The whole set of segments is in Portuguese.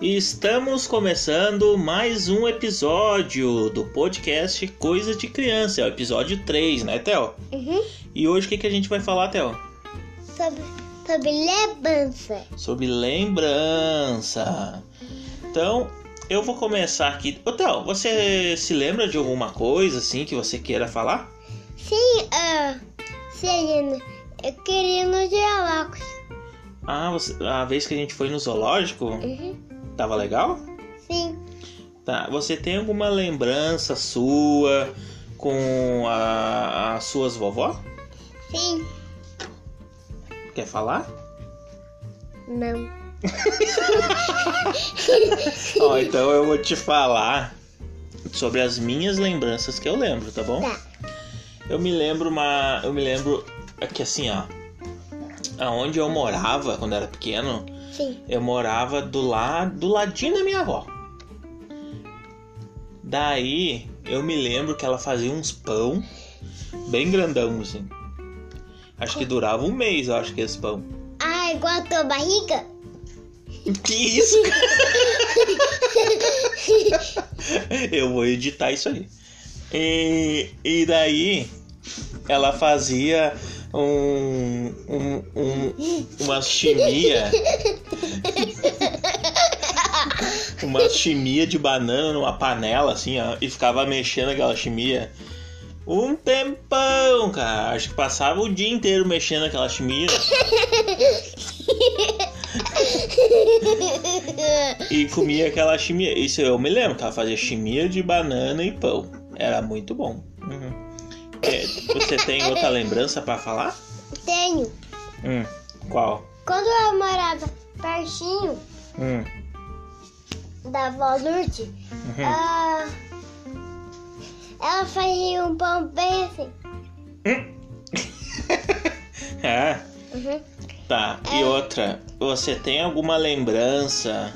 Estamos começando mais um episódio do podcast Coisa de Criança, é o episódio 3, né, Theo? Uhum. E hoje o que, que a gente vai falar, Theo? Sobre, sobre lembrança. Sobre lembrança. Então, eu vou começar aqui. Ô, Theo, você se lembra de alguma coisa assim que você queira falar? Sim, Celina, eu queria ir no Geolocos. Ah, você, a vez que a gente foi no zoológico, Uhum. Tava legal? Sim. Tá, você tem alguma lembrança sua com a- as suas vovó? Sim. Quer falar? Não. Ó, então eu vou te falar sobre as minhas lembranças que eu lembro, tá bom? Tá. Eu me lembro uma, eu me lembro que assim, ó, aonde eu morava quando era pequeno, Sim. eu morava do lado, do ladinho da minha avó. Daí eu me lembro que ela fazia uns pão bem grandão assim. Acho que durava um mês, eu acho que esse pão. Ah, igual a tua barriga? Que isso? Eu vou editar isso aí. E, e daí ela fazia um, um, um uma chimia. uma chimia de banana numa panela assim, ó, e ficava mexendo aquela chimia. Um tempão, cara. Acho que passava o dia inteiro mexendo aquela chimia. E comia aquela chimia. Isso eu me lembro, ela fazia chimia de banana e pão. Era muito bom. É, Você tem outra lembrança pra falar? Tenho. Hum, qual? Quando eu morava pertinho Hum, da avó Lourdes, uhum. ah, ela fazia um pão bem assim. Ah, Uhum. tá. E outra, você tem alguma lembrança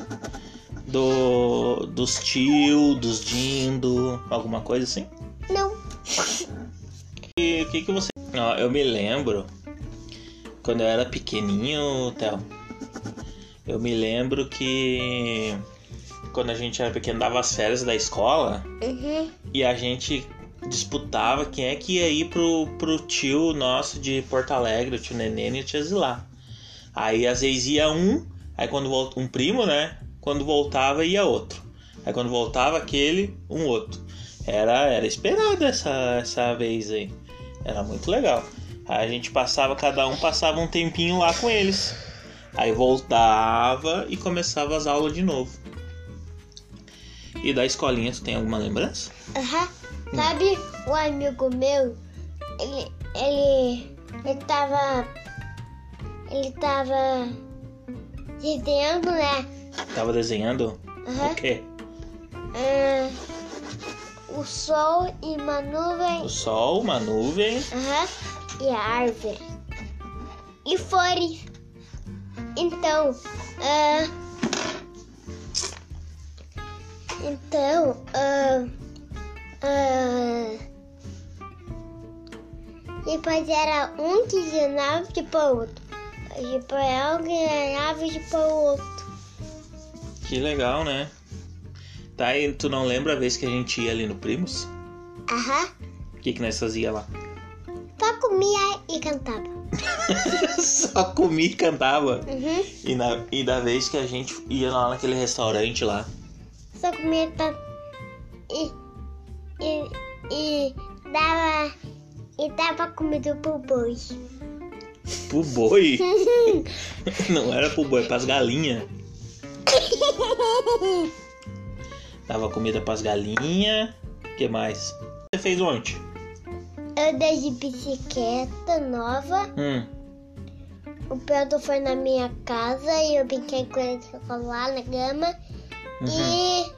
do dos tio, dos dindo, alguma coisa assim? Não. E o que que você... Ó, eu me lembro quando eu era pequenininho, Theo. Eu me lembro que quando a gente era pequeno dava as férias da escola Uhum. e a gente disputava quem é que ia ir pro, pro tio nosso de Porto Alegre, o tio Nenê e o tio Zilá. Aí às vezes ia um, aí quando volta um primo, né? Quando voltava ia outro. Aí quando voltava aquele, um outro. Era era esperado essa essa vez aí. Era muito legal. Aí a gente passava cada um passava um tempinho lá com eles. Aí voltava e começava as aulas de novo. E da escolinha, tu tem alguma lembrança? Aham. Sabe um amigo meu? Ele. Ele. Ele tava. Ele tava. Desenhando, né? Tava desenhando Aham. o quê? Ah, o sol e uma nuvem. O sol, uma nuvem. Aham. E a árvore. E flores. Então. ah, então. ah, ah, depois era um que ganhava de para outro. Depois alguém ganhava de para o outro. Que legal, né? Tá, e tu não lembra a vez que a gente ia ali no Primos? Aham. O que, que nós fazia lá? Só comia e cantava. Só comia e cantava. Uhum. E, na, e da vez que a gente ia lá naquele restaurante lá. Só comia tan- e, e, e dava e dava comida pro boi. Pro boi. não era pro boi, pras galinhas. Dava comida pras galinhas. O que mais? Você fez ontem? Eu dei de bicicleta nova. Hum. O Pedro foi na minha casa e eu brinquei com ele lá na cama. Uhum. E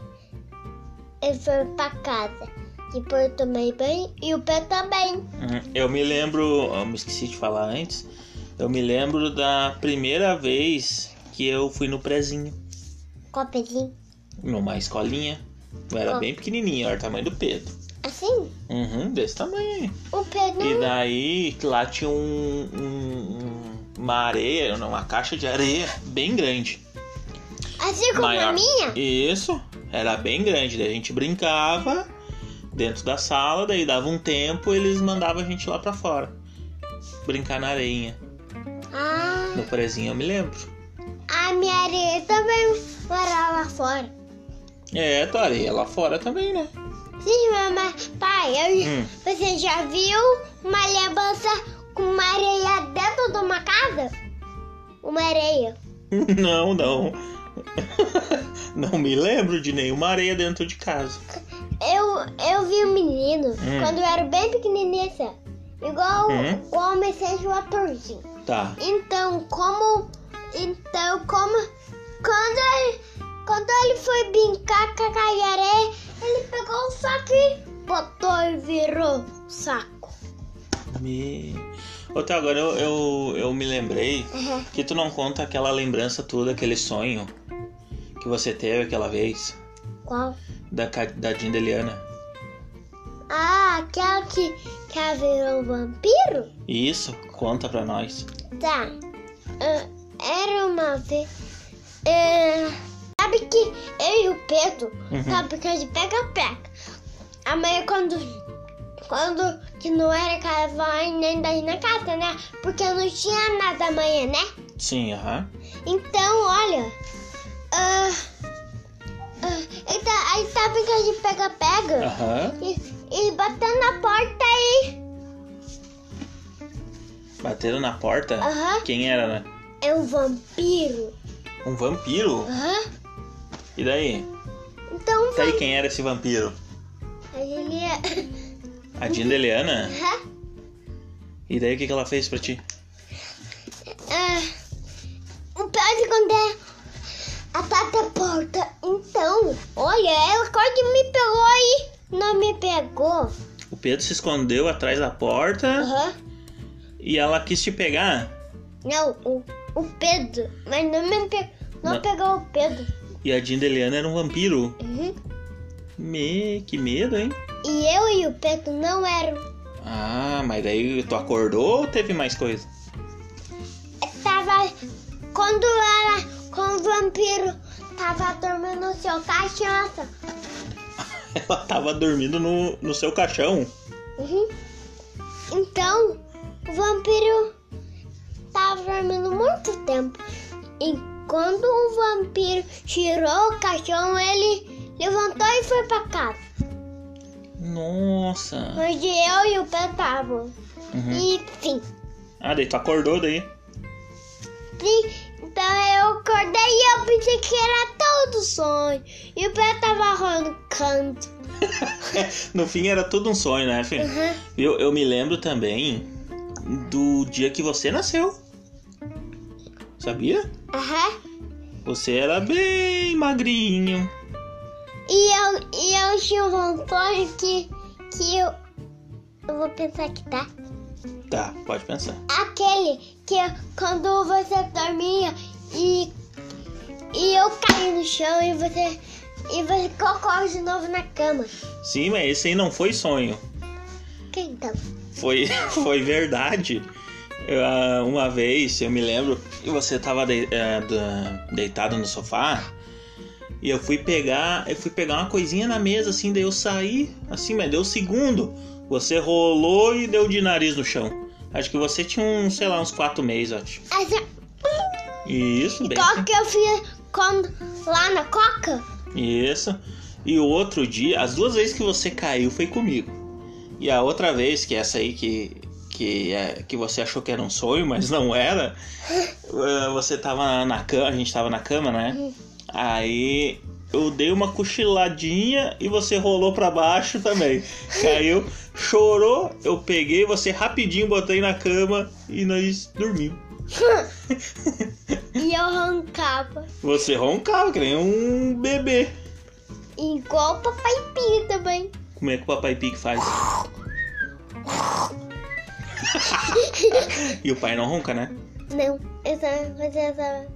ele foi pra casa. Depois eu tomei banho e o Pedro também. Uhum. Eu me lembro, eu me esqueci de falar antes. Eu me lembro da primeira vez que eu fui no prezinho, Copezinho. numa escolinha. Eu era Ó. bem pequenininho, era o tamanho do Pedro. Assim? Uhum, desse tamanho. O Pedro. E daí lá tinha um, um- um- uma areia, uma caixa de areia bem grande. Assim como maior. a minha? Isso, era bem grande. Daí a gente brincava dentro da sala, daí dava um tempo eles mandavam a gente lá pra fora. Brincar na areinha. Ah, No prezinho eu me lembro. a minha areia também morava lá fora. É, tua areia lá fora também, né? Sim, mas pai, eu- Hum. você já viu uma lembrança com uma areia dentro de uma casa? Uma areia. Não, não. Não me lembro de nenhuma areia dentro de casa. Eu, eu vi um menino Hum. quando eu era bem pequenininha, assim, igual, Hum. igual o Messias o atorzinho. Tá. Então, como. Então, como. Quando quando ele foi brincar com a areia, ele pegou o saco e botou e virou o saco. Me... Outra, agora eu, eu, eu me lembrei Uhum. que tu não conta aquela lembrança toda, aquele sonho que você teve aquela vez Qual? da, da Dindeliana. Ah, aquela que, que ela virou um vampiro? Isso, conta pra nós. Tá. Ah, era uma vez. é, sabe que eu e o Pedro, Uhum. sabe que a gente pega-pega. Amanhã quando. Quando que não era carnaval nem daí na casa, né? Porque não tinha nada amanhã, né? Sim, aham. Então, olha. ah, ah, então, aí sabe que a gente pega-pega Aham. e, e bateu na porta aí. Bateram na porta? Aham. Quem era, né? É um vampiro. Um vampiro? Aham. E daí? Então, Tá aí quem era esse vampiro? Aí ele é. A Dindeliana? Aham. E daí o que, que ela fez pra ti? Ah, o pé de quando é atrás da porta. Então, olha, ela quase me pegou aí. Não me pegou. O Pedro se escondeu atrás da porta Aham. e ela quis te pegar. Não, o, o Pedro. Mas não me pegou. Não, Não. pegou o Pedro. E a Dindeliana era um vampiro. Uhum. Me, que medo, hein? E eu e o Pedro não eram. Ah, mas daí tu acordou ou teve mais coisa? Tava. Quando era. Quando o vampiro tava dormindo no seu caixão. Ela tava dormindo no, no seu caixão. Uhum. Então, o vampiro tava dormindo muito tempo. E quando o vampiro tirou o caixão, ele levantou e foi pra casa. Nossa. Onde eu e o Pedro estavam. Uhum. E sim. Ah, daí tu acordou daí. sim. Então eu acordei e eu pensei que era todo sonho. E o Pedro tava roncando. no fim era tudo um sonho, né, filho? Uhum. Eu, eu me lembro também do dia que você nasceu. Sabia? Aham. Você era bem magrinho. E eu, e eu tinha um sonho que, que eu. Eu vou pensar que tá. Tá, pode pensar. Aquele que quando você dormia e, e eu caí no chão e você. E você colocou de novo na cama. Sim, mas esse aí não foi sonho. Que então? Foi, foi verdade. Eu, ah, uma vez, eu me lembro, que você tava de- eh, da- deitado no sofá e eu fui pegar, eu fui pegar uma coisinha na mesa assim, daí eu saí, assim, mas deu um segundo. Você rolou e deu de nariz no chão. Acho que você tinha uns, sei lá, uns quatro meses, acho. Essa, Isso, bem. qual que eu fiz lá na coca? Isso. E o outro dia, as duas vezes que você caiu foi comigo. E a outra vez, que é essa aí que, que, é, que você achou que era um sonho, mas não era, eh, você tava na cama, a gente tava na cama, né? Aí eu dei uma cochiladinha e você rolou pra baixo também. Caiu, chorou, eu peguei você rapidinho, botei na cama e nós dormimos. E eu roncava. Você roncava, que nem um bebê. Igual o papai Pia também. Como é que o Papai Pig faz? E o pai não ronca, né? Não, essa, mas essa.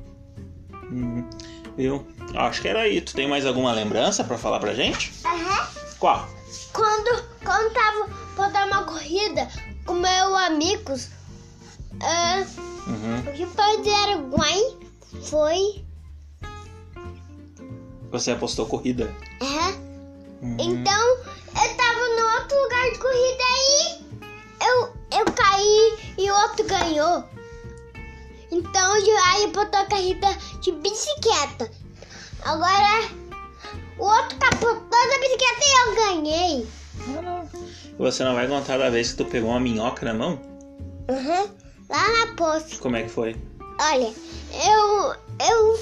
Uhum. Viu? Acho que era aí. Tu tem mais alguma lembrança pra falar pra gente? Aham. Qual? Quando, quando tava pra dar uma corrida com meus amigos, ah, Uhum. o que era Guai foi. Você apostou corrida. Aham. Hum. Então, eu tava no outro lugar de corrida aí, eu, eu e o outro ganhou. Então, aí botou a corrida de bicicleta. Agora, o outro capotou da bicicleta e eu ganhei. Você não vai contar da vez que tu pegou uma minhoca na mão? Uhum. Lá na poça. Como é que foi? Olha, eu, eu,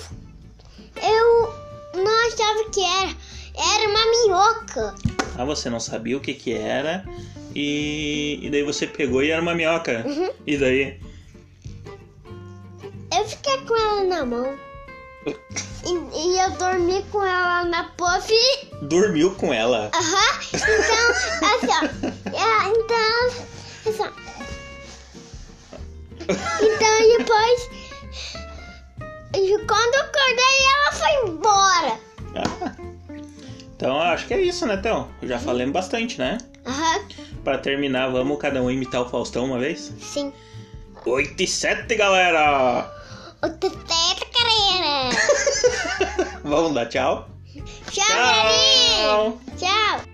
eu não achava que era. Era uma minhoca. Ah, você não sabia o que que era e, e daí você pegou e era uma minhoca. Uhum. E daí? Eu fiquei com ela na mão. E, e eu dormi com ela na puff. Dormiu com ela. Aham. Então, assim, ó. É, então, assim, ó. Então, depois, quando eu acordei, ela foi embora. Ah. Então acho que é isso, né, Então? Já falamos bastante, né? Aham. Pra terminar, vamos cada um imitar o Faustão uma vez? Sim. 8 e 7, galera! O Teteta Carreira. Vamos dar tchau? Tchau, Tchau. Tchau.